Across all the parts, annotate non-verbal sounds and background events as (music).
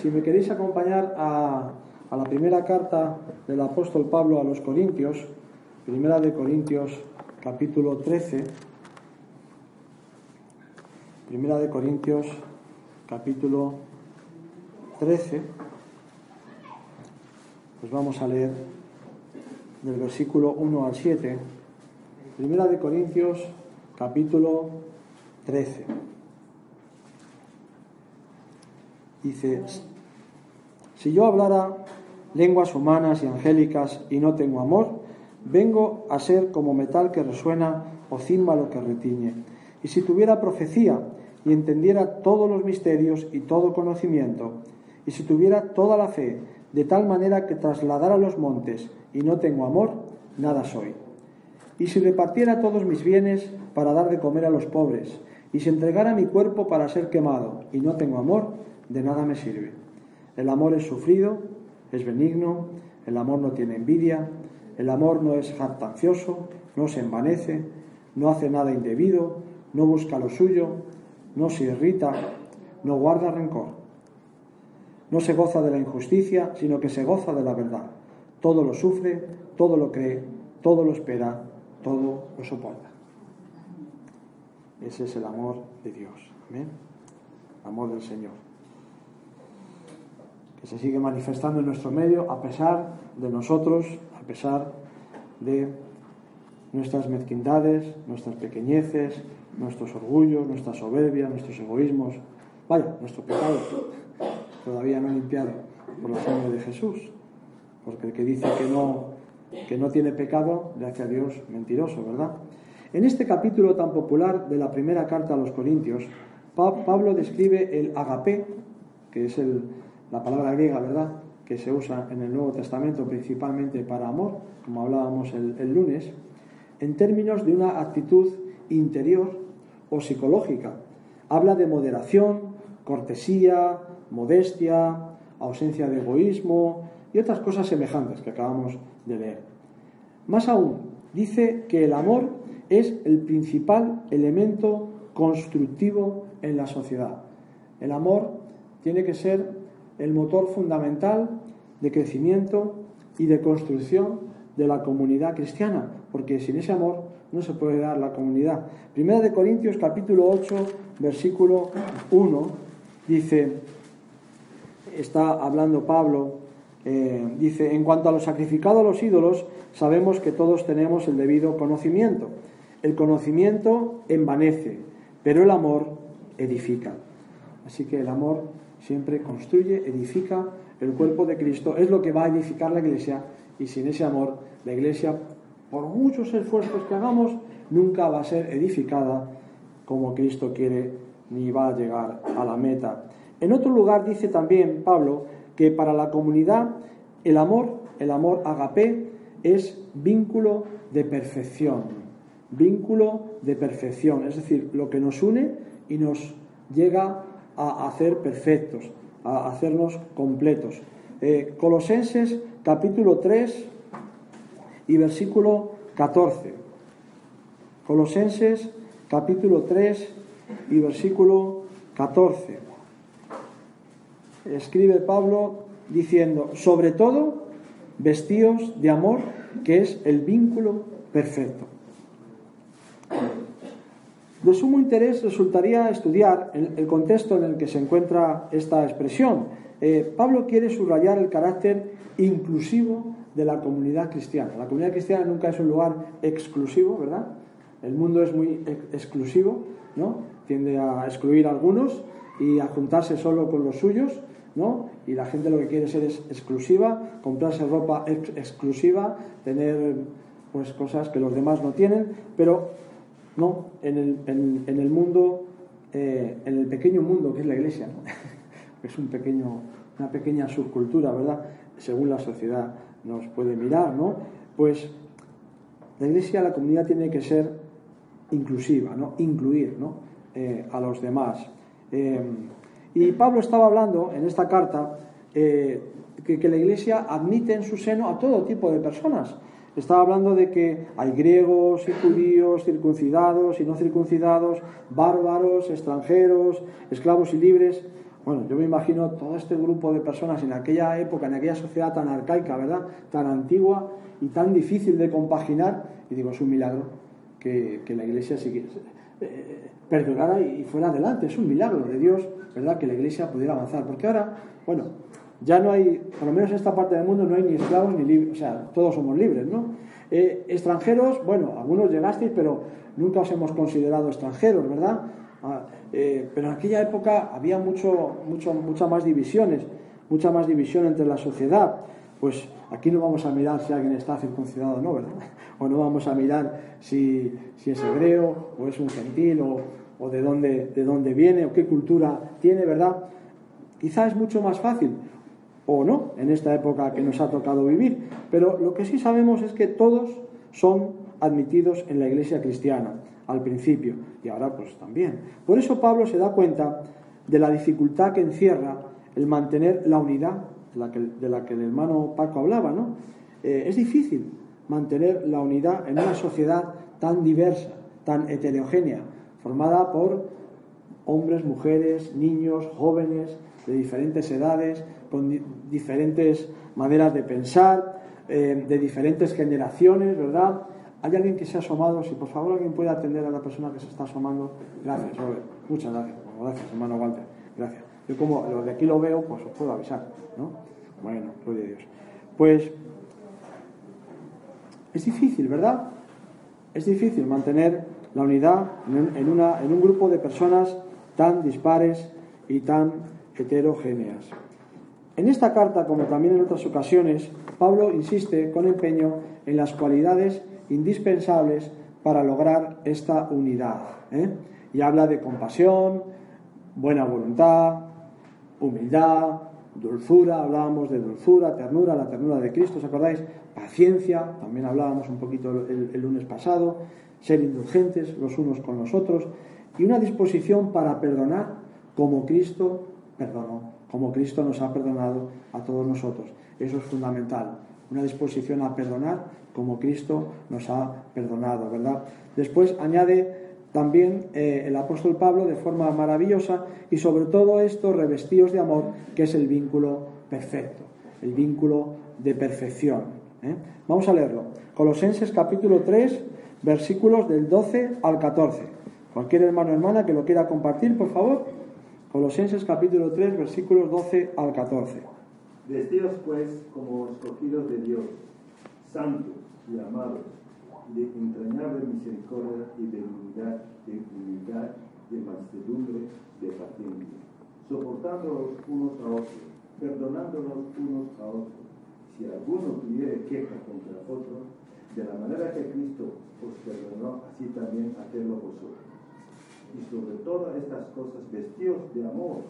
Si me queréis acompañar a, la primera carta del apóstol Pablo a los Corintios, primera de Corintios capítulo 13, primera de Corintios capítulo 13, pues vamos a leer del versículo 1 al 7, primera de Corintios capítulo 13. Dice, si yo hablara lenguas humanas y angélicas y no tengo amor, vengo a ser como metal que resuena o címbalo que retiñe. Y si tuviera profecía y entendiera todos los misterios y todo conocimiento, y si tuviera toda la fe, de tal manera que trasladara los montes y no tengo amor, nada soy. Y si repartiera todos mis bienes para dar de comer a los pobres, y si entregara mi cuerpo para ser quemado y no tengo amor, de nada me sirve. El amor es sufrido, es benigno, el amor no tiene envidia, el amor no es jactancioso, no se envanece, no hace nada indebido, no busca lo suyo, no se irrita, no guarda rencor. No se goza de la injusticia, sino que se goza de la verdad. Todo lo sufre, todo lo cree, todo lo espera, todo lo soporta. Ese es el amor de Dios. Amén. Amor del Señor que se sigue manifestando en nuestro medio a pesar de nosotros, a pesar de nuestras mezquindades, nuestras pequeñeces, nuestros orgullos, nuestra soberbia, nuestros egoísmos, vaya, nuestro pecado todavía no limpiado por la sangre de Jesús, porque el que dice que no, que no tiene pecado le hace a Dios mentiroso, ¿verdad? En este capítulo tan popular de la primera carta a los Corintios, Pablo describe el agape, que es el, la palabra griega, ¿verdad?, que se usa en el Nuevo Testamento principalmente para amor, como hablábamos el, lunes, en términos de una actitud interior o psicológica. Habla de moderación, cortesía, modestia, ausencia de egoísmo y otras cosas semejantes que acabamos de leer. Más aún, dice que el amor es el principal elemento constructivo en la sociedad. El amor tiene que ser el motor fundamental de crecimiento y de construcción de la comunidad cristiana, porque sin ese amor no se puede dar la comunidad. Primera de Corintios capítulo 8, versículo 1, dice, está hablando Pablo, eh, dice, en cuanto a lo sacrificado a los ídolos, sabemos que todos tenemos el debido conocimiento. El conocimiento envanece, pero el amor edifica. Así que el amor siempre construye, edifica el cuerpo de Cristo, es lo que va a edificar la iglesia. Y sin ese amor la iglesia, por muchos esfuerzos que hagamos, nunca va a ser edificada como Cristo quiere ni va a llegar a la meta. En otro lugar dice también Pablo que para la comunidad el amor, el amor agape, es vínculo de perfección, vínculo de perfección, es decir, lo que nos une y nos llega a hacer perfectos, a hacernos completos. Eh, Colosenses capítulo 3 y versículo 14. Colosenses capítulo 3 y versículo 14. Escribe Pablo diciendo, sobre todo, vestidos de amor, que es el vínculo perfecto. De sumo interés resultaría estudiar el, contexto en el que se encuentra esta expresión. Eh, Pablo quiere subrayar el carácter inclusivo de la comunidad cristiana. La comunidad cristiana nunca es un lugar exclusivo, ¿verdad? El mundo es muy exclusivo, ¿no? Tiende a excluir a algunos y a juntarse solo con los suyos, ¿no? Y la gente lo que quiere ser es exclusiva, comprarse ropa exclusiva, tener pues cosas que los demás no tienen, pero no, en el, mundo, eh, en el pequeño mundo que es la iglesia, (laughs) es un pequeño, una pequeña subcultura, ¿verdad? Según la sociedad nos puede mirar, ¿no? Pues la iglesia, la comunidad tiene que ser inclusiva, ¿no? Incluir, ¿no? Eh, a los demás. Eh, y Pablo estaba hablando en esta carta que, que la iglesia admite en su seno a todo tipo de personas Estaba hablando de que hay griegos y judíos, circuncidados y no circuncidados, bárbaros, extranjeros, esclavos y libres. Bueno, yo me imagino todo este grupo de personas en aquella época, en aquella sociedad tan arcaica, ¿verdad? Tan antigua y tan difícil de compaginar. Y digo, es un milagro que, la iglesia siguiera, eh, perdurara y fuera adelante. Es un milagro de Dios, ¿verdad? Que la iglesia pudiera avanzar. Porque ahora, bueno, ya no hay, por lo menos en esta parte del mundo, no hay ni esclavos ni libres, o sea, todos somos libres, ¿no? Eh, extranjeros, bueno, algunos llegasteis, pero nunca os hemos considerado extranjeros, ¿verdad? Ah, eh, pero en aquella época había mucho, mucho, muchas más divisiones, mucha más división entre la sociedad. Pues aquí no vamos a mirar si alguien está circuncidado o no, ¿verdad? (laughs) O no vamos a mirar si, si es hebreo o es un gentil o, o de, dónde, de dónde viene o qué cultura tiene, ¿verdad? Quizá es mucho más fácil o no en esta época que nos ha tocado vivir, pero lo que sí sabemos es que todos son admitidos en la iglesia cristiana al principio y ahora pues también. Por eso Pablo se da cuenta de la dificultad que encierra el mantener la unidad de la que, el hermano Paco hablaba, ¿no? Eh, es difícil mantener la unidad en una sociedad tan diversa, tan heterogénea, formada por hombres, mujeres, niños, jóvenes, de diferentes edades, con diferentes maneras de pensar, eh, de diferentes generaciones, ¿verdad? ¿Hay alguien que se ha asomado? Si por favor alguien puede atender a la persona que se está asomando. Gracias, Robert. Muchas gracias. Gracias, hermano Walter. Gracias. Yo como lo de aquí lo veo, pues os puedo avisar, ¿no? Bueno, gloria a Dios. Pues es difícil, ¿verdad? Es difícil mantener la unidad en, una, en un grupo de personas tan dispares y tan heterogéneas. En esta carta, como también en otras ocasiones, Pablo insiste con empeño en las cualidades indispensables para lograr esta unidad. ¿eh? Y habla de compasión, buena voluntad, humildad, dulzura, hablábamos de dulzura, ternura, la ternura de Cristo, ¿os acordáis? Paciencia, también hablábamos un poquito el lunes pasado, ser indulgentes los unos con los otros y una disposición para perdonar como Cristo perdonó, como Cristo nos ha perdonado a todos nosotros. Eso es fundamental, una disposición a perdonar como Cristo nos ha perdonado, ¿verdad? Después añade también eh, el apóstol Pablo de forma maravillosa y sobre todo esto revestidos de amor, que es el vínculo perfecto, el vínculo de perfección. ¿eh? Vamos a leerlo. Colosenses capítulo 3, versículos del 12 al 14. Cualquier hermano o hermana que lo quiera compartir, por favor. Colosenses capítulo 3, versículos 12 al 14. Vestidos pues como escogidos de Dios, santos y amados, de entrañable misericordia y de unidad, de humildad, de mansedumbre, de paciencia, soportándonos unos a otros, perdonándonos unos a otros. Si alguno tuviere queja contra otro, de la manera que Cristo os perdonó, así también hacedlo vosotros. Y sobre todas estas cosas, vestidos de amor,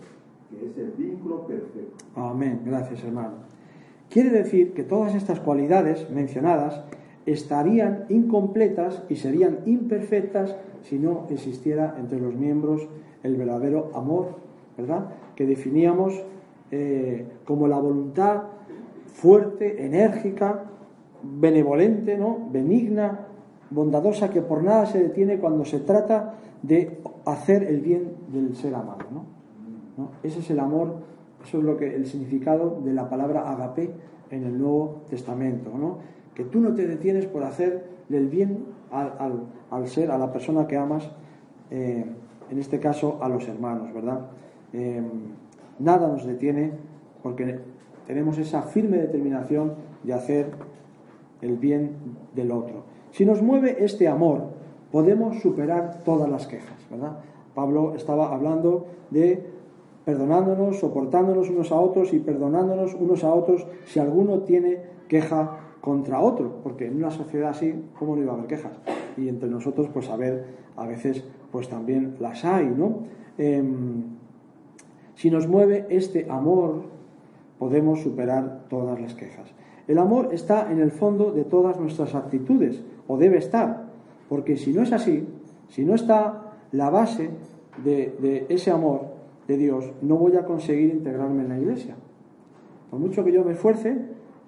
que es el vínculo perfecto. Amén, gracias hermano. Quiere decir que todas estas cualidades mencionadas estarían incompletas y serían imperfectas si no existiera entre los miembros el verdadero amor, ¿verdad? Que definíamos eh, como la voluntad fuerte, enérgica, benevolente, ¿no? benigna, bondadosa, que por nada se detiene cuando se trata de hacer el bien del ser amado. ¿no? Ese es el amor, eso es lo que el significado de la palabra agape en el Nuevo Testamento, ¿no? que tú no te detienes por hacer el bien al, ser, a la persona que amas, eh, en este caso a los hermanos, ¿verdad? Eh, nada nos detiene porque tenemos esa firme determinación de hacer el bien del otro. Si nos mueve este amor, podemos superar todas las quejas, ¿verdad? Pablo estaba hablando de perdonándonos, soportándonos unos a otros y perdonándonos unos a otros si alguno tiene queja contra otro, porque en una sociedad así, ¿cómo no iba a haber quejas? Y entre nosotros, pues a ver, a veces, pues también las hay, ¿no? Em, si nos mueve este amor, podemos superar todas las quejas. El amor está en el fondo de todas nuestras actitudes, o debe estar, porque si no es así, si no está la base de, ese amor de Dios, no voy a conseguir integrarme en la iglesia. Por mucho que yo me esfuerce,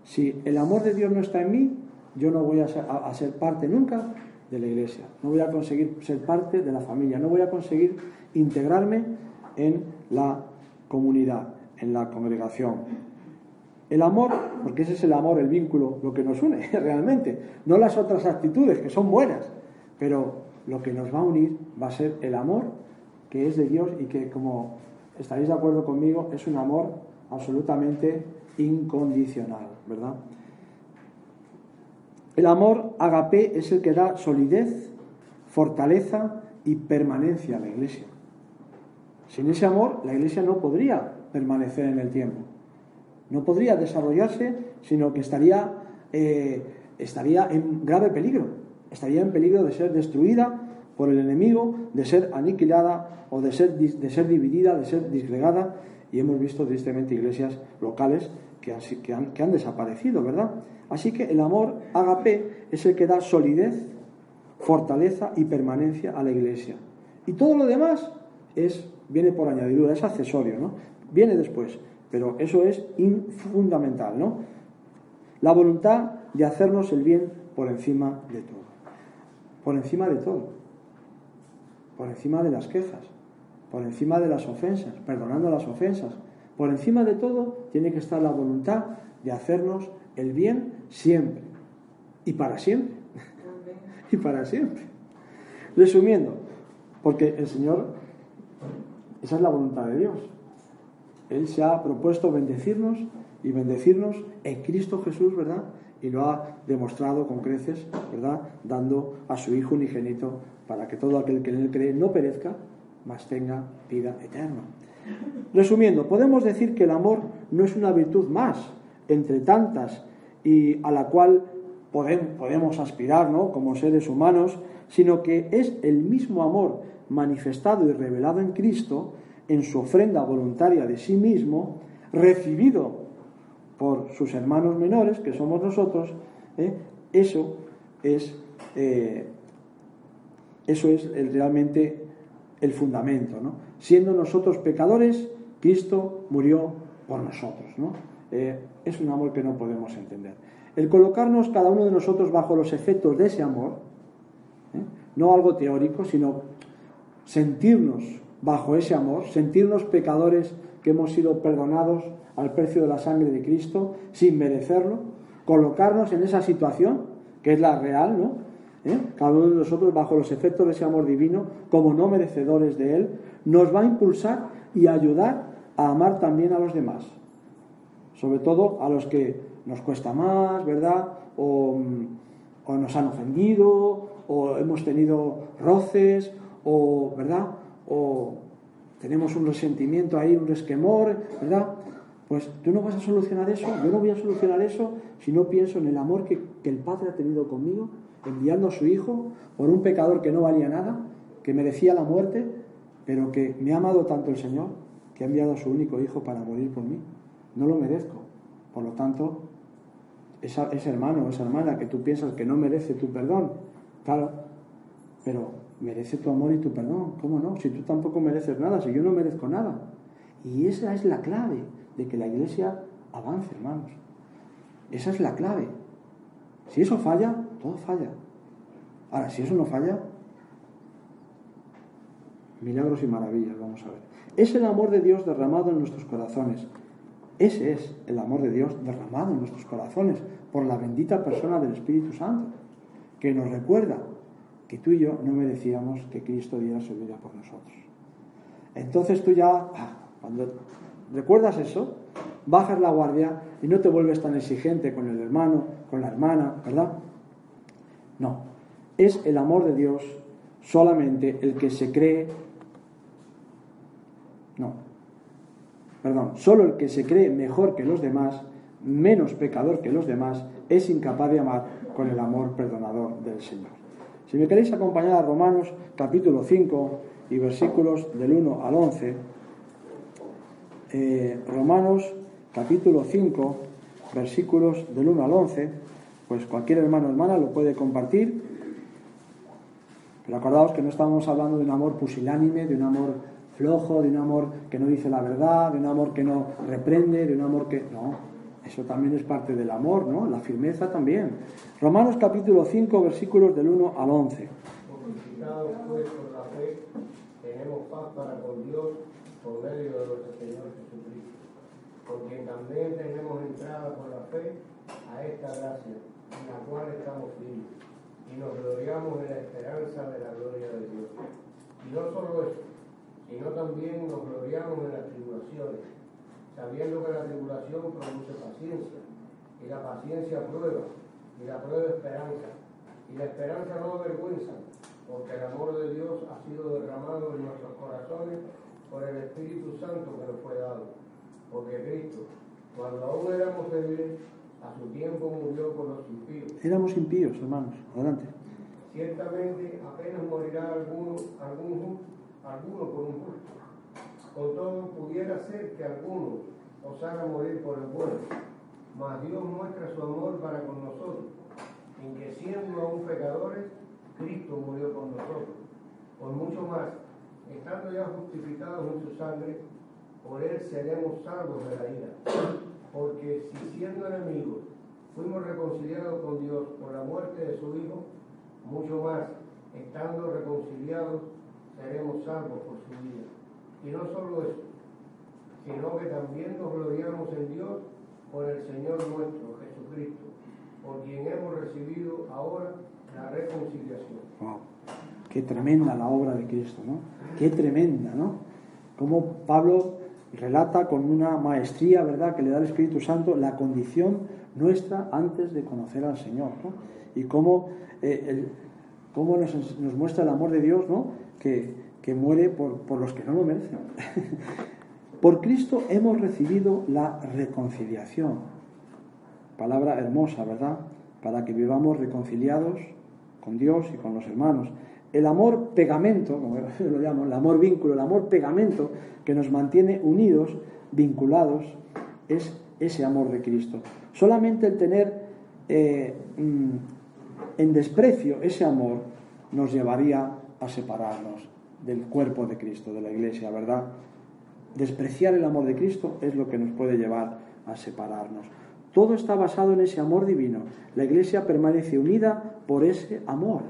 si el amor de Dios no está en mí, yo no voy a ser, parte nunca de la iglesia, no voy a conseguir ser parte de la familia, no voy a conseguir integrarme en la comunidad, en la congregación. El amor, porque ese es el amor, el vínculo, lo que nos une (laughs) realmente, no las otras actitudes que son buenas, pero lo que nos va a unir va a ser el amor que es de Dios y que, como estaréis de acuerdo conmigo, es un amor absolutamente incondicional, ¿verdad? El amor agape es el que da solidez, fortaleza y permanencia a la iglesia. Sin ese amor, la iglesia no podría permanecer en el tiempo. No podría desarrollarse, sino que estaría, eh, estaría en grave peligro. Estaría en peligro de ser destruida por el enemigo, de ser aniquilada o de ser, de ser dividida, de ser disgregada. Y hemos visto tristemente iglesias locales que han, que han, desaparecido, ¿verdad? Así que el amor agape es el que da solidez, fortaleza y permanencia a la iglesia. Y todo lo demás es, viene por añadidura, es accesorio, ¿no? Viene después, pero eso es fundamental, ¿no? La voluntad de hacernos el bien por encima de todo. Por encima de todo. Por encima de las quejas. Por encima de las ofensas. Perdonando las ofensas. Por encima de todo tiene que estar la voluntad de hacernos el bien siempre. Y para siempre. (laughs) y para siempre. Resumiendo, porque el Señor, esa es la voluntad de Dios. Él se ha propuesto bendecirnos y bendecirnos en Cristo Jesús, ¿verdad? Y lo ha demostrado con creces, ¿verdad? Dando a su Hijo unigénito para que todo aquel que en él cree no perezca, mas tenga vida eterna. Resumiendo, podemos decir que el amor no es una virtud más entre tantas y a la cual podemos aspirar ¿no? como seres humanos, sino que es el mismo amor manifestado y revelado en Cristo en su ofrenda voluntaria de sí mismo, recibido por sus hermanos menores, que somos nosotros, ¿eh? eso es, eh, eso es realmente el fundamento. Siendo nosotros pecadores, Cristo murió por nosotros. ¿no? Eh, es un amor que no podemos entender. El colocarnos cada uno de nosotros bajo los efectos de ese amor, no algo teórico, sino sentirnos bajo ese amor, sentirnos pecadores que hemos sido perdonados al precio de la sangre de Cristo sin merecerlo, colocarnos en esa situación, que es la real, ¿no? ¿Eh? Cada uno de nosotros bajo los efectos de ese amor divino, como no merecedores de él, nos va a impulsar y ayudar a amar también a los demás. Sobre todo a los que nos cuesta más, ¿verdad? O, o nos han ofendido, o hemos tenido roces, o, ¿verdad? o tenemos un resentimiento ahí, un resquemor, ¿verdad? Pues tú no vas a solucionar eso, yo no voy a solucionar eso si no pienso en el amor que, el Padre ha tenido conmigo, enviando a su Hijo por un pecador que no valía nada, que merecía la muerte, pero que me ha amado tanto el Señor, que ha enviado a su único Hijo para morir por mí. No lo merezco. Por lo tanto, ese hermano o esa hermana que tú piensas que no merece tu perdón, claro, pero merece tu amor y tu perdón. ¿Cómo no? Si tú tampoco mereces nada, si yo no merezco nada. Y esa es la clave de que la iglesia avance, hermanos. Esa es la clave. Si eso falla, todo falla. Ahora, si eso no falla, milagros y maravillas, vamos a ver. Es el amor de Dios derramado en nuestros corazones. Ese es el amor de Dios derramado en nuestros corazones por la bendita persona del Espíritu Santo, que nos recuerda que tú y yo no merecíamos que Cristo diera su vida por nosotros. Entonces tú ya, ah, cuando recuerdas eso, bajas la guardia y no te vuelves tan exigente con el hermano, con la hermana, ¿verdad? No, es el amor de Dios solamente el que se cree, no, perdón, solo el que se cree mejor que los demás, menos pecador que los demás, es incapaz de amar con el amor perdonador del Señor. Si me queréis acompañar a Romanos capítulo 5 y versículos del 1 al 11, eh, Romanos capítulo 5, versículos del 1 al 11, pues cualquier hermano o hermana lo puede compartir. Pero acordaos que no estamos hablando de un amor pusilánime, de un amor flojo, de un amor que no dice la verdad, de un amor que no reprende, de un amor que... No, eso también es parte del amor, ¿no? La firmeza también. Romanos capítulo 5, versículos del 1 al 11. pues por la fe, tenemos paz para con Dios por medio de nuestro Señor Jesucristo, por quien también tenemos entrada por la fe a esta gracia, en la cual estamos firmes, y nos gloriamos en la esperanza de la gloria de Dios. Y no solo eso, sino también nos gloriamos en las tribulaciones, sabiendo que la tribulación produce paciencia, y la paciencia prueba, y la prueba esperanza, y la esperanza no avergüenza, porque el amor de Dios ha sido derramado en nuestros corazones por el Espíritu Santo que nos fue dado. Porque Cristo, cuando aún éramos débiles, a su tiempo murió por los impíos. Éramos impíos, hermanos. Adelante. Ciertamente apenas morirá alguno, algún, alguno por un justo. Con todo, pudiera ser que alguno osara morir por el bueno. Mas Dios muestra su amor para con nosotros, en que siendo aún pecadores, Cristo murió por nosotros. Por mucho más, estando ya justificados en su sangre, por él seremos salvos de la ira. Porque si siendo enemigos fuimos reconciliados con Dios por la muerte de su Hijo, mucho más, estando reconciliados, seremos salvos por su vida. Y no solo eso, sino que también nos gloriamos en Dios por el Señor nuestro, Jesucristo, por quien hemos recibido ahora la reconciliación. Wow. Qué tremenda la obra de Cristo, ¿no? Qué tremenda, ¿no? Como Pablo relata con una maestría, ¿verdad?, que le da el Espíritu Santo la condición nuestra antes de conocer al Señor, ¿no? Y cómo, eh, cómo nos, nos, muestra el amor de Dios, ¿no? Que, que muere por, por los que no lo merecen. (laughs) por Cristo hemos recibido la reconciliación. Palabra hermosa, ¿verdad? Para que vivamos reconciliados con Dios y con los hermanos. El amor pegamento, como (laughs) lo llamo, el amor vínculo, el amor pegamento que nos mantiene unidos, vinculados, es ese amor de Cristo. Solamente el tener eh, en desprecio ese amor nos llevaría a separarnos del cuerpo de Cristo, de la iglesia, ¿verdad? Despreciar el amor de Cristo es lo que nos puede llevar a separarnos. Todo está basado en ese amor divino. La iglesia permanece unida por ese amor,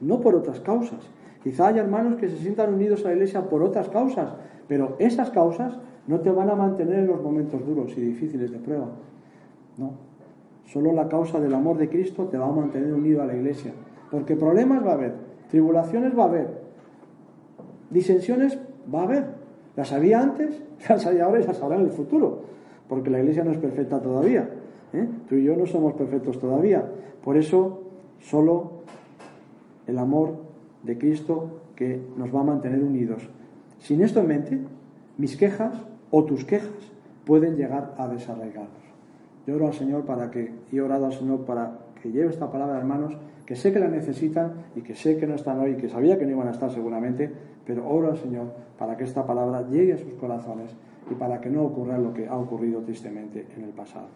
no por otras causas. Quizá haya hermanos que se sientan unidos a la iglesia por otras causas, pero esas causas no te van a mantener en los momentos duros y difíciles de prueba. No. Solo la causa del amor de Cristo te va a mantener unido a la iglesia. Porque problemas va a haber, tribulaciones va a haber, disensiones va a haber. Las había antes, (laughs) las hay ahora y las habrá en el futuro. Porque la iglesia no es perfecta todavía. ¿eh? Tú y yo no somos perfectos todavía. Por eso, solo el amor de Cristo que nos va a mantener unidos. Sin esto en mente, mis quejas o tus quejas pueden llegar a desarraigarnos. Yo oro al Señor para que, y he orado al Señor para que lleve esta palabra, hermanos, que sé que la necesitan y que sé que no están hoy, que sabía que no iban a estar seguramente, pero oro al Señor para que esta palabra llegue a sus corazones y para que no ocurra lo que ha ocurrido tristemente en el pasado.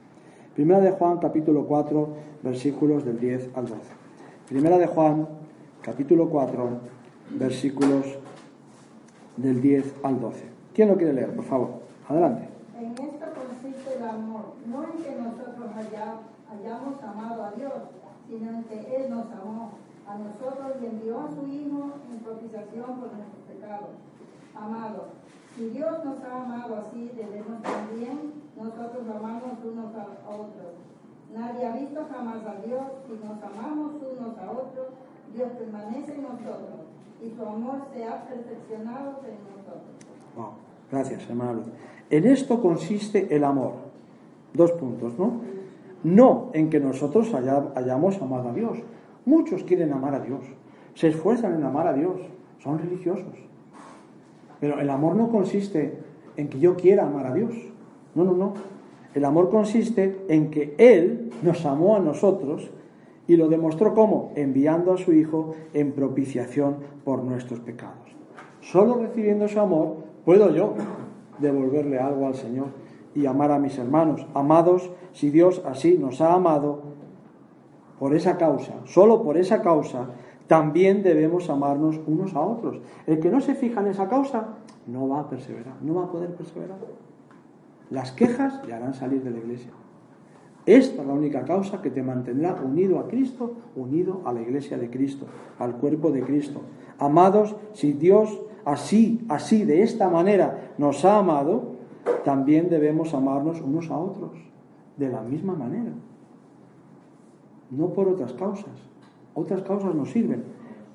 Primera de Juan, capítulo 4, versículos del 10 al 12. Primera de Juan, capítulo 4, versículos del 10 al 12. ¿Quién lo quiere leer, por favor? Adelante. En esto consiste el amor, no en que nosotros hayamos amado a Dios, sino en que Él nos amó a nosotros y envió a su Hijo en propiciación por nuestros pecados. Amado, si Dios nos ha amado así, debemos también nosotros amarnos unos a otros. Nadie ha visto jamás a Dios, si nos amamos unos a otros, Dios permanece en nosotros y su amor se ha perfeccionado en nosotros. Gracias, hermano. En esto consiste el amor. Dos puntos, ¿no? No en que nosotros hayamos amado a Dios. Muchos quieren amar a Dios, se esfuerzan en amar a Dios, son religiosos. Pero el amor no consiste en que yo quiera amar a Dios. No, no, no. El amor consiste en que Él nos amó a nosotros y lo demostró cómo? Enviando a su Hijo en propiciación por nuestros pecados. Solo recibiendo su amor puedo yo devolverle algo al Señor y amar a mis hermanos. Amados, si Dios así nos ha amado, por esa causa, solo por esa causa, también debemos amarnos unos a otros. El que no se fija en esa causa no va a perseverar, no va a poder perseverar. Las quejas le harán salir de la iglesia. Esta es la única causa que te mantendrá unido a Cristo, unido a la iglesia de Cristo, al cuerpo de Cristo. Amados, si Dios así, así, de esta manera nos ha amado, también debemos amarnos unos a otros, de la misma manera. No por otras causas. Otras causas nos sirven.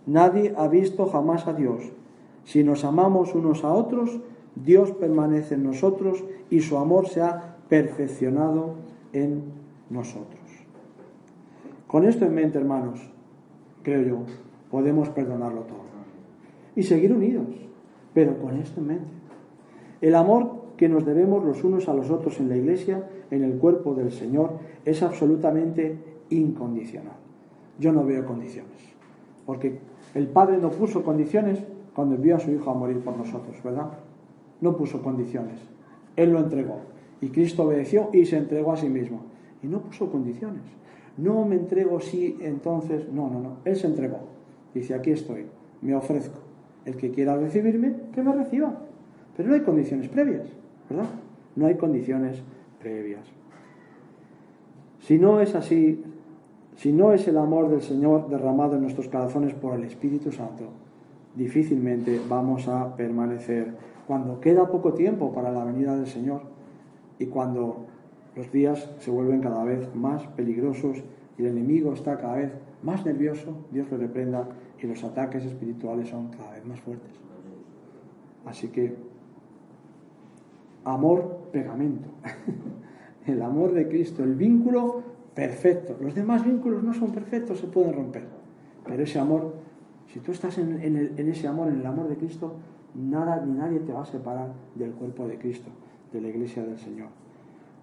Nadie ha visto jamás a Dios. Si nos amamos unos a otros, Dios permanece en nosotros y su amor se ha perfeccionado en nosotros. Con esto en mente, hermanos, creo yo, podemos perdonarlo todo y seguir unidos, pero con esto en mente. El amor que nos debemos los unos a los otros en la iglesia, en el cuerpo del Señor, es absolutamente incondicional. Yo no veo condiciones, porque el Padre no puso condiciones cuando envió a su Hijo a morir por nosotros, ¿verdad? No puso condiciones. Él lo entregó. Y Cristo obedeció y se entregó a sí mismo. Y no puso condiciones. No me entrego si entonces. No, no, no. Él se entregó. Dice, aquí estoy, me ofrezco. El que quiera recibirme, que me reciba. Pero no hay condiciones previas, ¿verdad? No hay condiciones previas. Si no es así, si no es el amor del Señor derramado en nuestros corazones por el Espíritu Santo, difícilmente vamos a permanecer cuando queda poco tiempo para la venida del Señor y cuando los días se vuelven cada vez más peligrosos y el enemigo está cada vez más nervioso, Dios lo reprenda y los ataques espirituales son cada vez más fuertes. Así que, amor, pegamento. (laughs) el amor de Cristo, el vínculo perfecto. Los demás vínculos no son perfectos, se pueden romper. Pero ese amor, si tú estás en, en ese amor, en el amor de Cristo, nada ni nadie te va a separar del cuerpo de Cristo, de la iglesia del Señor.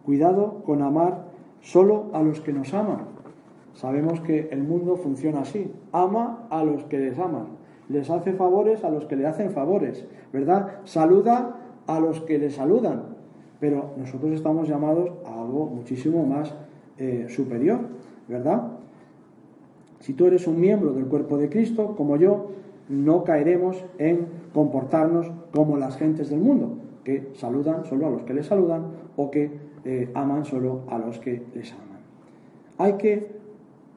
Cuidado con amar solo a los que nos aman. Sabemos que el mundo funciona así. Ama a los que les aman. Les hace favores a los que le hacen favores. ¿Verdad? Saluda a los que le saludan. Pero nosotros estamos llamados a algo muchísimo más eh, superior. ¿Verdad? Si tú eres un miembro del cuerpo de Cristo, como yo, no caeremos en comportarnos como las gentes del mundo, que saludan solo a los que les saludan o que eh, aman solo a los que les aman. Hay que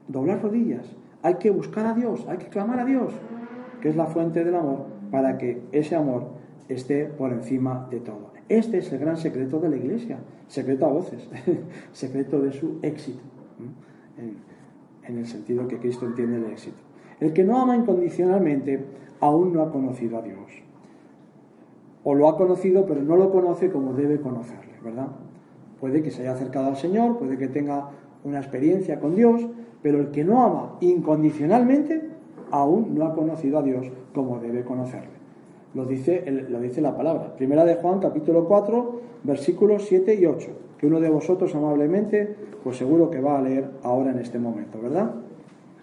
doblar rodillas, hay que buscar a Dios, hay que clamar a Dios, que es la fuente del amor, para que ese amor esté por encima de todo. Este es el gran secreto de la iglesia, secreto a voces, (laughs) secreto de su éxito, en el sentido que Cristo entiende el éxito. El que no ama incondicionalmente aún no ha conocido a Dios. O lo ha conocido, pero no lo conoce como debe conocerle, ¿verdad? Puede que se haya acercado al Señor, puede que tenga una experiencia con Dios, pero el que no ama incondicionalmente aún no ha conocido a Dios como debe conocerle. Lo dice, lo dice la palabra. Primera de Juan, capítulo 4, versículos 7 y 8, que uno de vosotros amablemente, pues seguro que va a leer ahora en este momento, ¿verdad?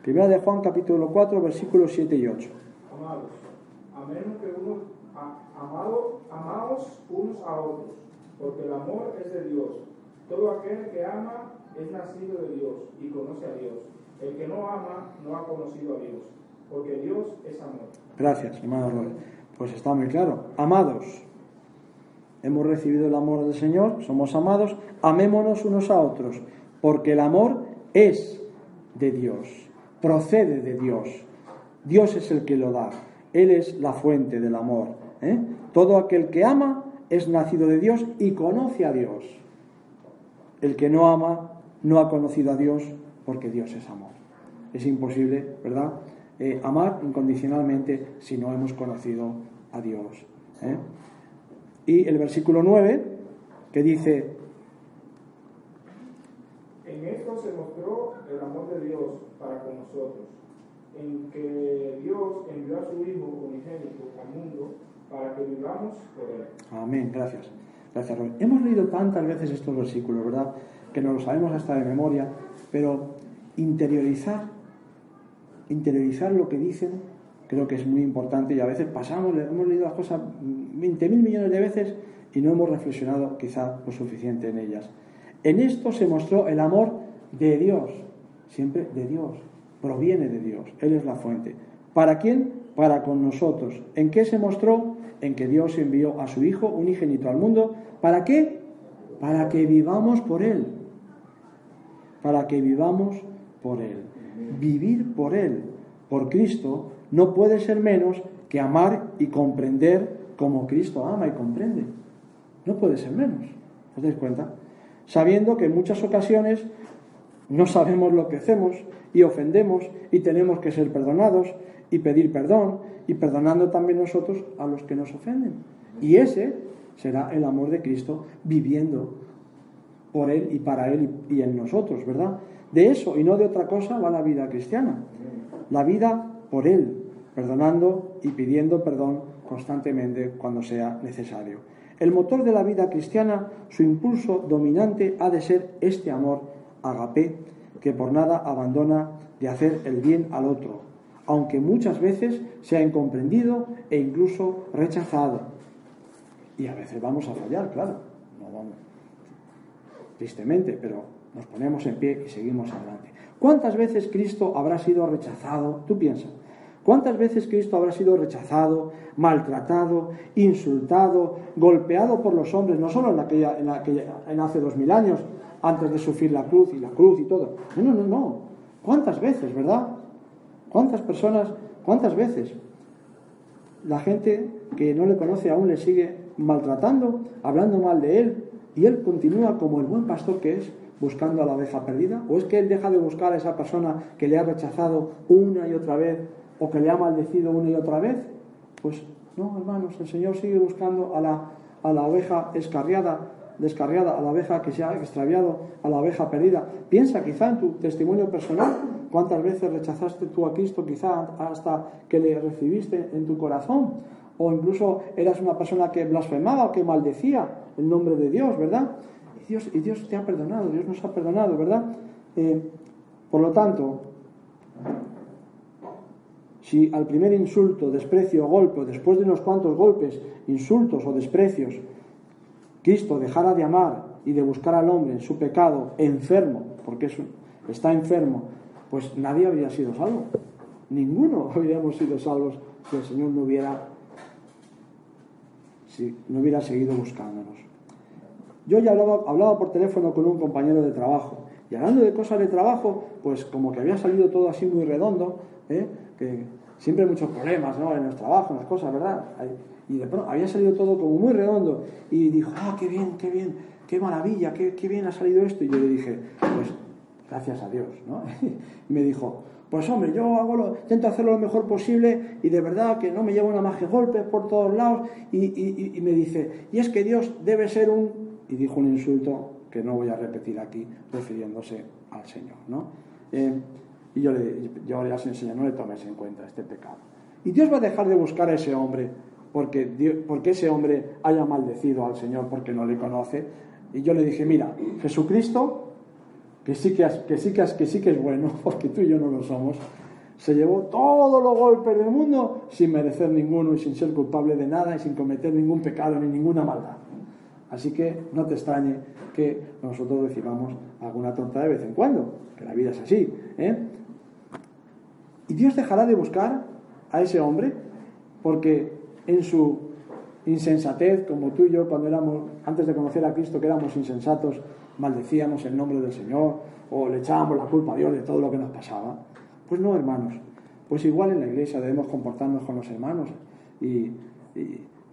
Primera de Juan capítulo 4, versículos 7 y 8. Amados, a menos que uno, amado, amaos unos a otros, porque el amor es de Dios. Todo aquel que ama es nacido de Dios y conoce a Dios. El que no ama no ha conocido a Dios, porque Dios es amor. Gracias, hermano Roy. Pues está muy claro. Amados, hemos recibido el amor del Señor, somos amados, amémonos unos a otros, porque el amor es de Dios procede de Dios. Dios es el que lo da. Él es la fuente del amor. ¿eh? Todo aquel que ama es nacido de Dios y conoce a Dios. El que no ama no ha conocido a Dios porque Dios es amor. Es imposible, ¿verdad? Eh, amar incondicionalmente si no hemos conocido a Dios. ¿eh? Y el versículo 9, que dice, en esto se mostró el amor de Dios para con nosotros, en que Dios envió a su Hijo unigénito al mundo para que vivamos por Él. Amén, gracias. Gracias, Hemos leído tantas veces estos versículos, ¿verdad? Que no lo sabemos hasta de memoria, pero interiorizar, interiorizar lo que dicen, creo que es muy importante y a veces pasamos, hemos leído las cosas 20.000 millones de veces y no hemos reflexionado quizá lo suficiente en ellas. En esto se mostró el amor de Dios, siempre de Dios, proviene de Dios, Él es la fuente. ¿Para quién? Para con nosotros. ¿En qué se mostró? En que Dios envió a su Hijo unigénito al mundo. ¿Para qué? Para que vivamos por Él. Para que vivamos por Él. Vivir por Él, por Cristo, no puede ser menos que amar y comprender como Cristo ama y comprende. No puede ser menos. ¿Os dais cuenta? Sabiendo que en muchas ocasiones no sabemos lo que hacemos y ofendemos y tenemos que ser perdonados y pedir perdón y perdonando también nosotros a los que nos ofenden. Y ese será el amor de Cristo viviendo por Él y para Él y en nosotros, ¿verdad? De eso y no de otra cosa va la vida cristiana. La vida por Él, perdonando y pidiendo perdón constantemente cuando sea necesario. El motor de la vida cristiana, su impulso dominante ha de ser este amor agapé que por nada abandona de hacer el bien al otro, aunque muchas veces sea incomprendido e incluso rechazado. Y a veces vamos a fallar, claro, no vamos, tristemente, pero nos ponemos en pie y seguimos adelante. ¿Cuántas veces Cristo habrá sido rechazado? Tú piensas. ¿Cuántas veces Cristo habrá sido rechazado, maltratado, insultado, golpeado por los hombres, no solo en, aquella, en, aquella, en hace dos mil años, antes de sufrir la cruz y la cruz y todo? No, no, no, no. ¿Cuántas veces, verdad? ¿Cuántas personas, cuántas veces la gente que no le conoce aún le sigue maltratando, hablando mal de él, y él continúa como el buen pastor que es, buscando a la oveja perdida? ¿O es que él deja de buscar a esa persona que le ha rechazado una y otra vez o que le ha maldecido una y otra vez? Pues no, hermanos, el Señor sigue buscando a la, a la oveja escarriada, descarriada, a la oveja que se ha extraviado, a la oveja perdida. Piensa quizá en tu testimonio personal, cuántas veces rechazaste tú a Cristo, quizá hasta que le recibiste en tu corazón, o incluso eras una persona que blasfemaba o que maldecía el nombre de Dios, ¿verdad? Dios, y Dios te ha perdonado, Dios nos ha perdonado, ¿verdad? Eh, por lo tanto, si al primer insulto, desprecio o golpe, después de unos cuantos golpes, insultos o desprecios, Cristo dejara de amar y de buscar al hombre en su pecado, enfermo, porque está enfermo, pues nadie habría sido salvo. Ninguno (laughs) habríamos sido salvos si el Señor no hubiera, si no hubiera seguido buscándonos. Yo ya hablaba, hablaba por teléfono con un compañero de trabajo y hablando de cosas de trabajo, pues como que había salido todo así muy redondo, ¿eh? que siempre hay muchos problemas ¿no? en los trabajos, en las cosas, ¿verdad? Y de pronto había salido todo como muy redondo y dijo, ah, qué bien, qué bien, qué maravilla, qué, qué bien ha salido esto. Y yo le dije, pues gracias a Dios, ¿no? (laughs) y me dijo, pues hombre, yo hago lo, intento hacerlo lo mejor posible y de verdad que no me llevo una más que golpes por todos lados. Y, y, y, me dice, y es que Dios debe ser un... Y dijo un insulto que no voy a repetir aquí, refiriéndose al Señor, ¿no? Eh, y yo le, yo le no le tomes en cuenta este pecado. Y Dios va a dejar de buscar a ese hombre porque, Dios, porque ese hombre haya maldecido al Señor porque no le conoce. Y yo le dije, mira, Jesucristo, que sí que, que, sí que, que sí que es bueno, (laughs) porque tú y yo no lo somos, se llevó todos los golpes del mundo sin merecer ninguno y sin ser culpable de nada y sin cometer ningún pecado ni ninguna maldad. Así que no te extrañe que nosotros recibamos alguna tonta de vez en cuando, que la vida es así. ¿eh? Y Dios dejará de buscar a ese hombre porque en su insensatez, como tú y yo cuando éramos, antes de conocer a Cristo, que éramos insensatos, maldecíamos el nombre del Señor o le echábamos la culpa a Dios de todo lo que nos pasaba. Pues no, hermanos. Pues igual en la iglesia debemos comportarnos con los hermanos y,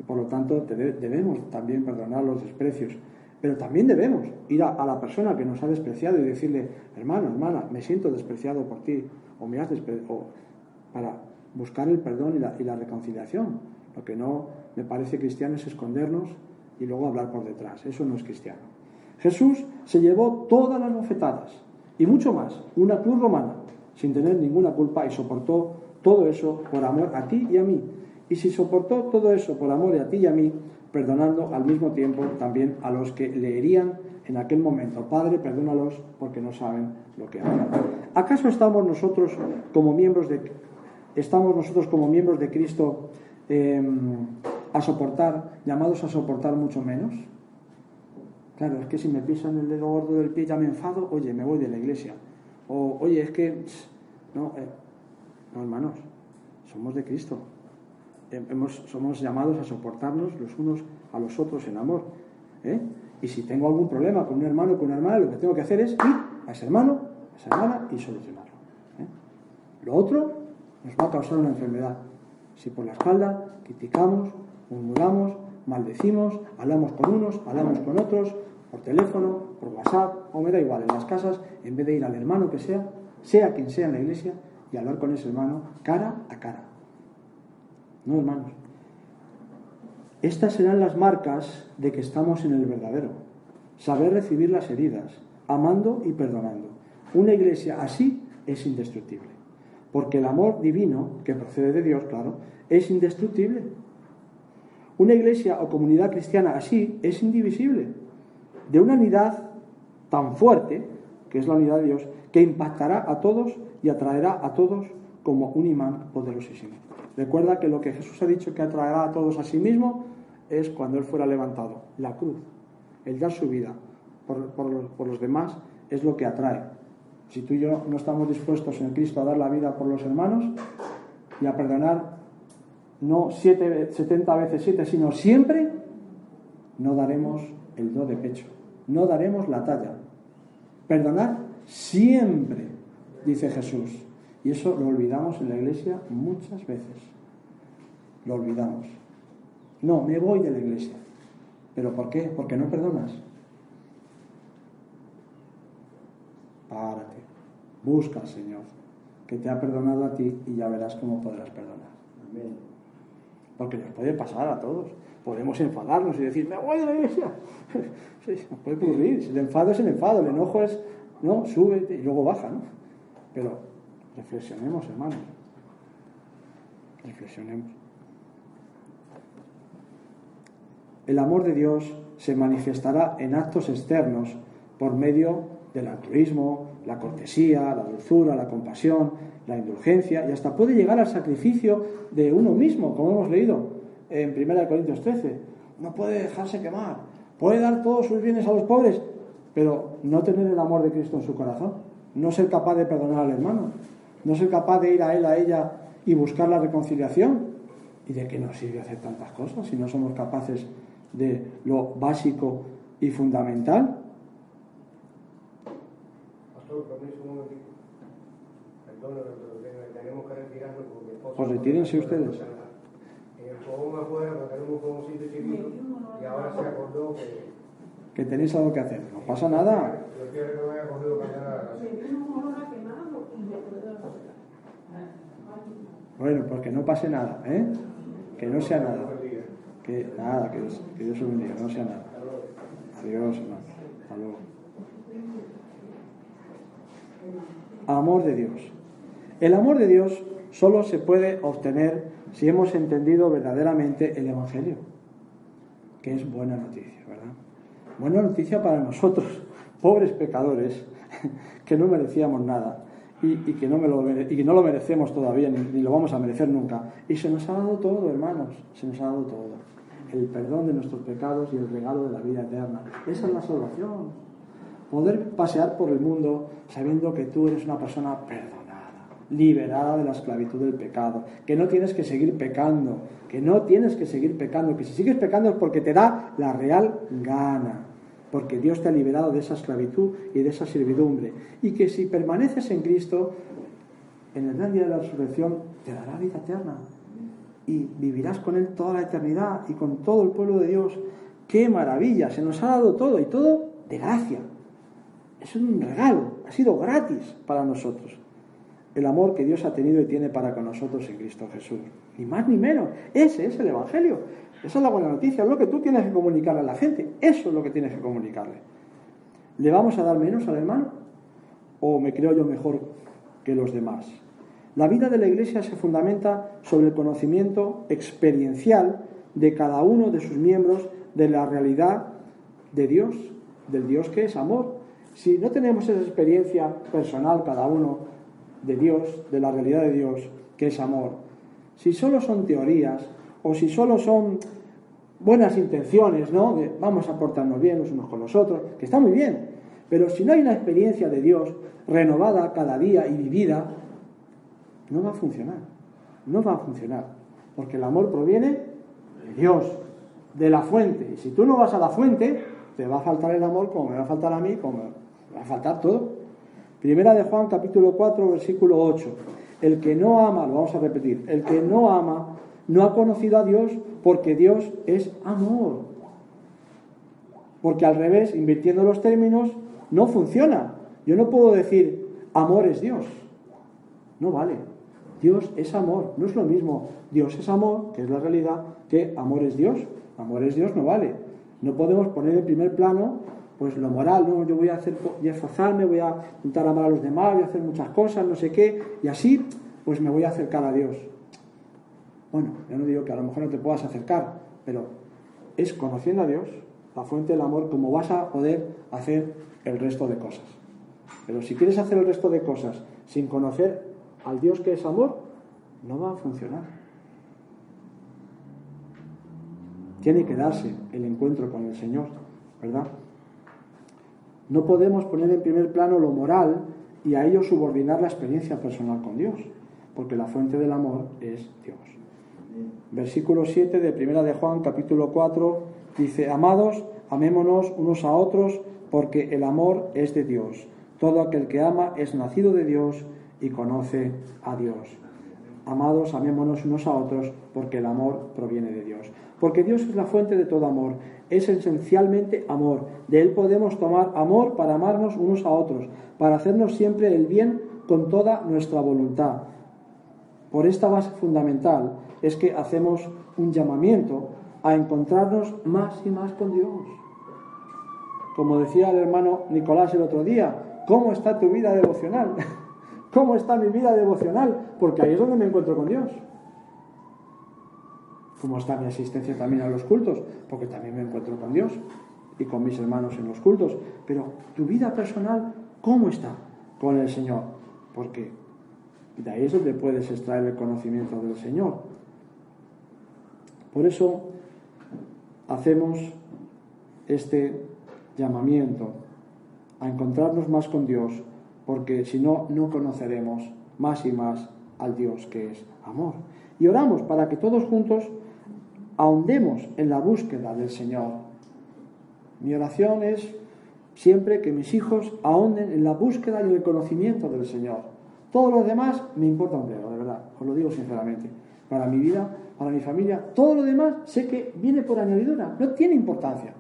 por lo tanto debemos también perdonar los desprecios. Pero también debemos ir a, la persona que nos ha despreciado y decirle, hermano, hermana, me siento despreciado por ti, o me has despreciado, para buscar el perdón y la, y la reconciliación. Lo que no me parece cristiano es escondernos y luego hablar por detrás. Eso no es cristiano. Jesús se llevó todas las bofetadas y mucho más, una cruz romana, sin tener ninguna culpa y soportó todo eso por amor a ti y a mí. Y si soportó todo eso por amor a ti y a mí, perdonando al mismo tiempo también a los que le herían en aquel momento. Padre, perdónalos porque no saben lo que hacen. ¿Acaso estamos nosotros como miembros de estamos nosotros como miembros de Cristo eh, a soportar, llamados a soportar mucho menos? Claro, es que si me pisan el dedo gordo del pie ya me enfado, oye, me voy de la iglesia. O, oye, es que, eh, no, hermanos, somos de Cristo. Hemos, somos llamados a soportarnos los unos a los otros en amor. ¿eh? Y si tengo algún problema con un hermano o con una hermana, lo que tengo que hacer es ir a ese hermano, a esa hermana y solucionarlo. ¿eh? Lo otro nos va a causar una enfermedad Si por la espalda criticamos, murmuramos, maldecimos, hablamos con unos, hablamos con otros, por teléfono, por WhatsApp, o me da igual, en las casas, en vez de ir al hermano que sea, sea quien sea en la iglesia, y hablar con ese hermano cara a cara. No, hermanos. Estas serán las marcas de que estamos en el verdadero. Saber recibir las heridas, amando y perdonando. Una iglesia así es indestructible. Porque el amor divino, que procede de Dios, claro, es indestructible. Una iglesia o comunidad cristiana así es indivisible. De una unidad tan fuerte, que es la unidad de Dios, que impactará a todos y atraerá a todos como un imán poderosísimo. Recuerda que lo que Jesús ha dicho que atraerá a todos a sí mismo es cuando Él fuera levantado, la cruz, el dar su vida por, los, demás es lo que atrae. Si tú y yo no estamos dispuestos en Cristo a dar la vida por los hermanos y a perdonar no siete, 70 veces siete, sino siempre, no daremos el do de pecho, no daremos la talla. Perdonar siempre, dice Jesús. Y eso lo olvidamos en la iglesia muchas veces. Lo olvidamos. No, me voy de la iglesia. ¿Pero por qué? Porque no perdonas. Párate. Busca al Señor, que te ha perdonado a ti y ya verás cómo podrás perdonar. Amén. Porque nos puede pasar a todos. Podemos enfadarnos y decir, me voy de la iglesia. (laughs) sí, nos puede ocurrir. El enfado es el enfado, el enojo es, no, sube y luego baja, ¿no? Pero reflexionemos, hermanos. Reflexionemos. El amor de Dios se manifestará en actos externos por medio del altruismo, la cortesía, la dulzura, la compasión, la indulgencia y hasta puede llegar al sacrificio de uno mismo, como hemos leído en 1 Corintios 13. No puede dejarse quemar, puede dar todos sus bienes a los pobres, pero no tener el amor de Cristo en su corazón, no ser capaz de perdonar al hermano, no ser capaz de ir a él, a ella y buscar la reconciliación. ¿Y de qué nos sirve hacer tantas cosas si no somos capaces de lo básico y fundamental? Pastor, permiso un momentito. tenemos que retirarnos porque Pues retírense ustedes. En el fogón afuera, tenemos un fogoncito chiquito y ahora se acordó que que tenéis algo que hacer. No pasa nada. Bueno, pues que no pase nada, ¿eh? Que no sea nada. Que nada, que Dios, que Dios os bendiga, no sea nada. Adiós, hermano. Hasta. Amor de Dios. El amor de Dios solo se puede obtener si hemos entendido verdaderamente el Evangelio, que es buena noticia, ¿verdad? Buena noticia para nosotros, pobres pecadores, (laughs) que no merecíamos nada y, que, no me lo, y que no lo merecemos todavía, ni, lo vamos a merecer nunca. Y se nos ha dado todo, hermanos, se nos ha dado todo. El perdón de nuestros pecados y el regalo de la vida eterna. Esa es la salvación. Poder pasear por el mundo sabiendo que tú eres una persona perdonada, liberada de la esclavitud del pecado, que no tienes que seguir pecando, que no tienes que seguir pecando, que si sigues pecando es porque te da la real gana porque Dios te ha liberado de esa esclavitud y de esa servidumbre, y que si permaneces en Cristo, en el gran día de la resurrección te dará vida eterna y vivirás con Él toda la eternidad y con todo el pueblo de Dios. ¡Qué maravilla! Se nos ha dado todo y todo de gracia. Es un regalo, ha sido gratis para nosotros. El amor que Dios ha tenido y tiene para con nosotros en Cristo Jesús. Ni más ni menos. Ese es el Evangelio. Esa es la buena noticia, es lo que tú tienes que comunicarle a la gente. Eso es lo que tienes que comunicarle. ¿Le vamos a dar menos al hermano? ¿O me creo yo mejor que los demás? La vida de la Iglesia se fundamenta sobre el conocimiento experiencial de cada uno de sus miembros de la realidad de Dios, del Dios que es amor. Si no tenemos esa experiencia personal cada uno de Dios, de la realidad de Dios que es amor, si solo son teorías o si solo son buenas intenciones, ¿no? Vamos a portarnos bien los unos con los otros, que está muy bien, pero si no hay una experiencia de Dios renovada cada día y vivida, no va a funcionar, no va a funcionar, porque el amor proviene de Dios, de la fuente, y si tú no vas a la fuente, te va a faltar el amor como me va a faltar a mí, como va a faltar todo. Primera de Juan capítulo 4 versículo 8. El que no ama, lo vamos a repetir, el que no ama no ha conocido a Dios porque Dios es amor. Porque al revés, invirtiendo los términos, no funciona. Yo no puedo decir amor es Dios. No vale. Dios es amor. No es lo mismo Dios es amor, que es la realidad, que amor es Dios. Amor es Dios no vale. No podemos poner en primer plano pues lo moral, no, yo voy a hacer, voy a esforzarme, voy a intentar amar a los demás, voy a hacer muchas cosas, no sé qué, y así pues me voy a acercar a Dios. Bueno, yo no digo que a lo mejor no te puedas acercar, pero es conociendo a Dios, la fuente del amor, como vas a poder hacer el resto de cosas. Pero si quieres hacer el resto de cosas sin conocer al Dios que es amor, no va a funcionar. Tiene que darse el encuentro con el Señor, ¿verdad? No podemos poner en primer plano lo moral y a ello subordinar la experiencia personal con Dios, porque la fuente del amor es Dios. Versículo 7 de Primera de Juan, capítulo 4, dice, Amados, amémonos unos a otros, porque el amor es de Dios. Todo aquel que ama es nacido de Dios y conoce a Dios. Amados, amémonos unos a otros, porque el amor proviene de Dios. Porque Dios es la fuente de todo amor, es esencialmente amor. De Él podemos tomar amor para amarnos unos a otros, para hacernos siempre el bien con toda nuestra voluntad. Por esta base fundamental es que hacemos un llamamiento a encontrarnos más y más con Dios. Como decía el hermano Nicolás el otro día, ¿cómo está tu vida devocional? (laughs) ¿Cómo está mi vida devocional? Porque ahí es donde me encuentro con Dios. ¿Cómo está mi asistencia también a los cultos? Porque también me encuentro con Dios y con mis hermanos en los cultos. Pero tu vida personal, ¿cómo está con el Señor? Porque de ahí es donde puedes extraer el conocimiento del Señor. Por eso hacemos este llamamiento a encontrarnos más con Dios, porque si no, no conoceremos más y más al Dios que es amor. Y oramos para que todos juntos ahondemos en la búsqueda del Señor. Mi oración es siempre que mis hijos ahonden en la búsqueda y el conocimiento del Señor. Todo lo demás me importa un de verdad, os lo digo sinceramente. Para mi vida, para mi familia, todo lo demás sé que viene por añadidura, no tiene importancia.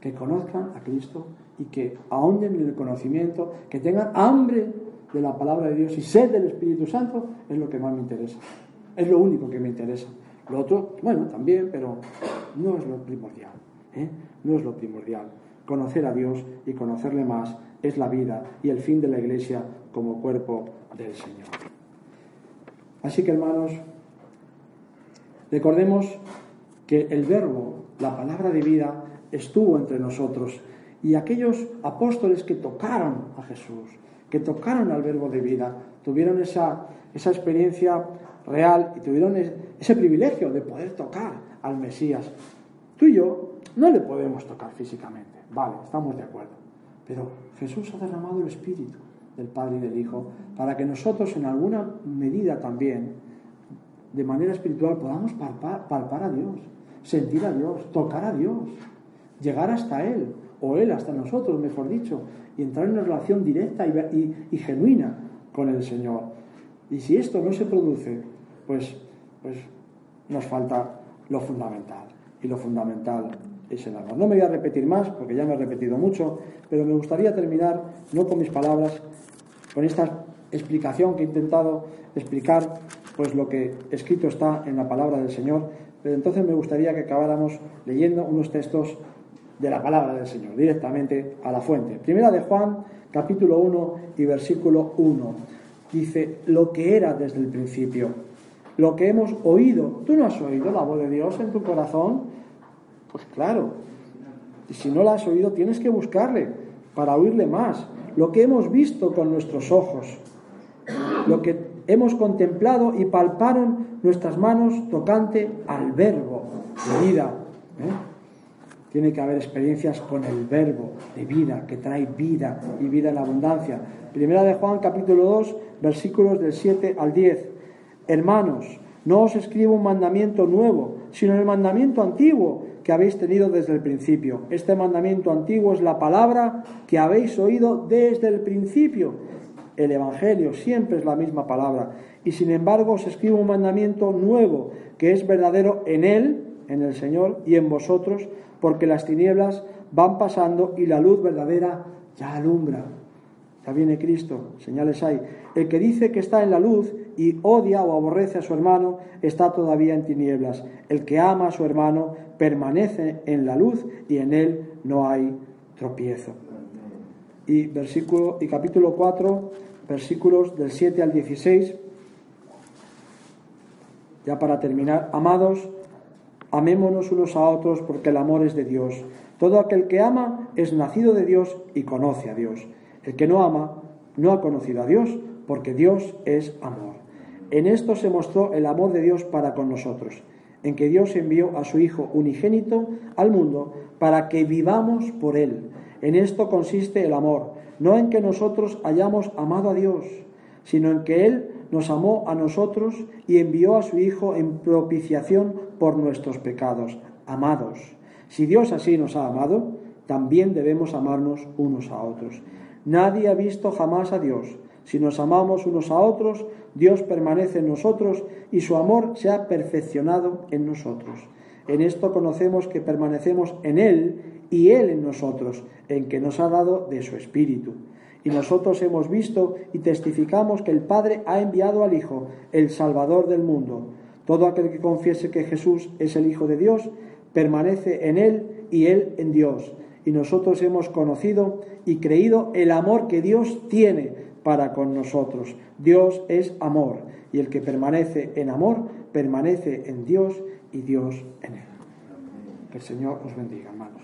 Que conozcan a Cristo y que ahonden en el conocimiento, que tengan hambre de la palabra de Dios y sed del Espíritu Santo, es lo que más me interesa. Es lo único que me interesa. Lo otro, bueno, también, pero no es lo primordial. ¿eh? No es lo primordial. Conocer a Dios y conocerle más es la vida y el fin de la Iglesia como cuerpo del Señor. Así que, hermanos, recordemos que el verbo, la palabra de vida, estuvo entre nosotros y aquellos apóstoles que tocaron a Jesús, que tocaron al verbo de vida, tuvieron esa, esa experiencia real y tuvieron ese privilegio de poder tocar al Mesías. Tú y yo no le podemos tocar físicamente, vale, estamos de acuerdo, pero Jesús ha derramado el Espíritu del Padre y del Hijo para que nosotros en alguna medida también, de manera espiritual, podamos palpar, a Dios, sentir a Dios, tocar a Dios, llegar hasta Él, o Él hasta nosotros, mejor dicho, y entrar en una relación directa y, genuina con el Señor. Y si esto no se produce, pues, pues nos falta lo fundamental. Y lo fundamental es el amor. No me voy a repetir más, porque ya me he repetido mucho, pero me gustaría terminar, no con mis palabras, con esta explicación que he intentado explicar, pues lo que escrito está en la palabra del Señor, pero entonces me gustaría que acabáramos leyendo unos textos de la palabra del Señor, directamente a la fuente. Primera de Juan, capítulo 1 y versículo 1. Dice, lo que era desde el principio, lo que hemos oído. ¿Tú no has oído la voz de Dios en tu corazón? Pues claro. Y si no la has oído, tienes que buscarle para oírle más. Lo que hemos visto con nuestros ojos, lo que hemos contemplado y palparon nuestras manos tocante al verbo de vida. ¿eh? Tiene que haber experiencias con el verbo de vida, que trae vida y vida en abundancia. Primera de Juan capítulo 2, versículos del 7 al 10. Hermanos, no os escribo un mandamiento nuevo, sino el mandamiento antiguo que habéis tenido desde el principio. Este mandamiento antiguo es la palabra que habéis oído desde el principio. El Evangelio siempre es la misma palabra. Y sin embargo os escribo un mandamiento nuevo, que es verdadero en Él, en el Señor, y en vosotros, porque las tinieblas van pasando y la luz verdadera ya alumbra. Ya viene Cristo, señales hay. El que dice que está en la luz y odia o aborrece a su hermano está todavía en tinieblas. El que ama a su hermano permanece en la luz y en él no hay tropiezo. Y versículo y capítulo 4, versículos del 7 al 16. Ya para terminar, amados, amémonos unos a otros porque el amor es de Dios. Todo aquel que ama es nacido de Dios y conoce a Dios. El que no ama no ha conocido a Dios porque Dios es amor. En esto se mostró el amor de Dios para con nosotros, en que Dios envió a su Hijo unigénito al mundo para que vivamos por Él. En esto consiste el amor, no en que nosotros hayamos amado a Dios, sino en que Él nos amó a nosotros y envió a su Hijo en propiciación por nuestros pecados. Amados, si Dios así nos ha amado, también debemos amarnos unos a otros. Nadie ha visto jamás a Dios. Si nos amamos unos a otros, Dios permanece en nosotros y su amor se ha perfeccionado en nosotros. En esto conocemos que permanecemos en Él y Él en nosotros, en que nos ha dado de su Espíritu. Y nosotros hemos visto y testificamos que el Padre ha enviado al Hijo, el Salvador del mundo. Todo aquel que confiese que Jesús es el Hijo de Dios, permanece en Él y Él en Dios. Y nosotros hemos conocido y creído el amor que Dios tiene para con nosotros. Dios es amor y el que permanece en amor permanece en Dios y Dios en él. El Señor os bendiga, hermanos.